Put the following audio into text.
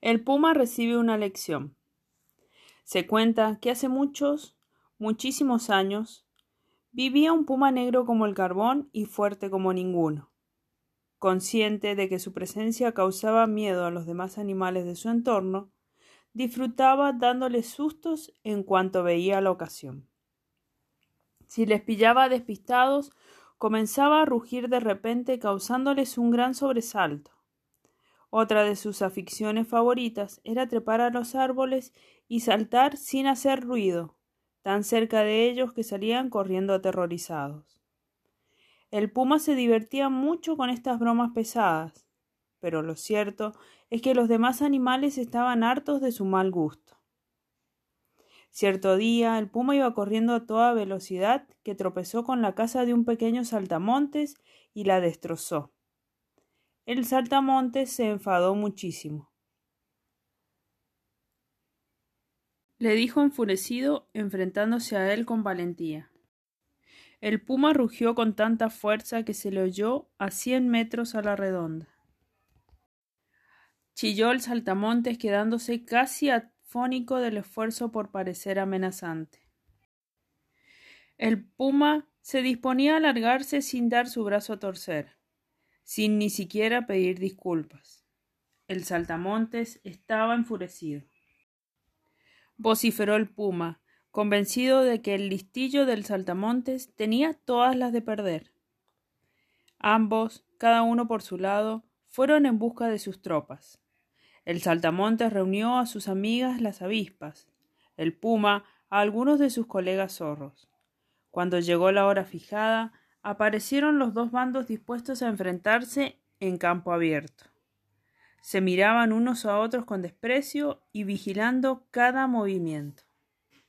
El puma recibe una lección. Se cuenta que hace muchos, muchísimos años, vivía un puma negro como el carbón y fuerte como ninguno. Consciente de que su presencia causaba miedo a los demás animales de su entorno, disfrutaba dándoles sustos en cuanto veía la ocasión. Si les pillaba despistados, comenzaba a rugir de repente causándoles un gran sobresalto. Otra de sus aficiones favoritas era trepar a los árboles y saltar sin hacer ruido, tan cerca de ellos que salían corriendo aterrorizados. El puma se divertía mucho con estas bromas pesadas, pero lo cierto es que los demás animales estaban hartos de su mal gusto. Cierto día el puma iba corriendo a toda velocidad que tropezó con la casa de un pequeño saltamontes y la destrozó. El saltamontes se enfadó muchísimo. Le dijo enfurecido, enfrentándose a él con valentía. El puma rugió con tanta fuerza que se le oyó a cien metros a la redonda. Chilló el saltamontes quedándose casi afónico del esfuerzo por parecer amenazante. El puma se disponía a largarse sin dar su brazo a torcer sin ni siquiera pedir disculpas. El saltamontes estaba enfurecido. Vociferó el puma, convencido de que el listillo del saltamontes tenía todas las de perder. Ambos, cada uno por su lado, fueron en busca de sus tropas. El saltamontes reunió a sus amigas las avispas, el puma a algunos de sus colegas zorros. Cuando llegó la hora fijada, aparecieron los dos bandos dispuestos a enfrentarse en campo abierto. Se miraban unos a otros con desprecio y vigilando cada movimiento.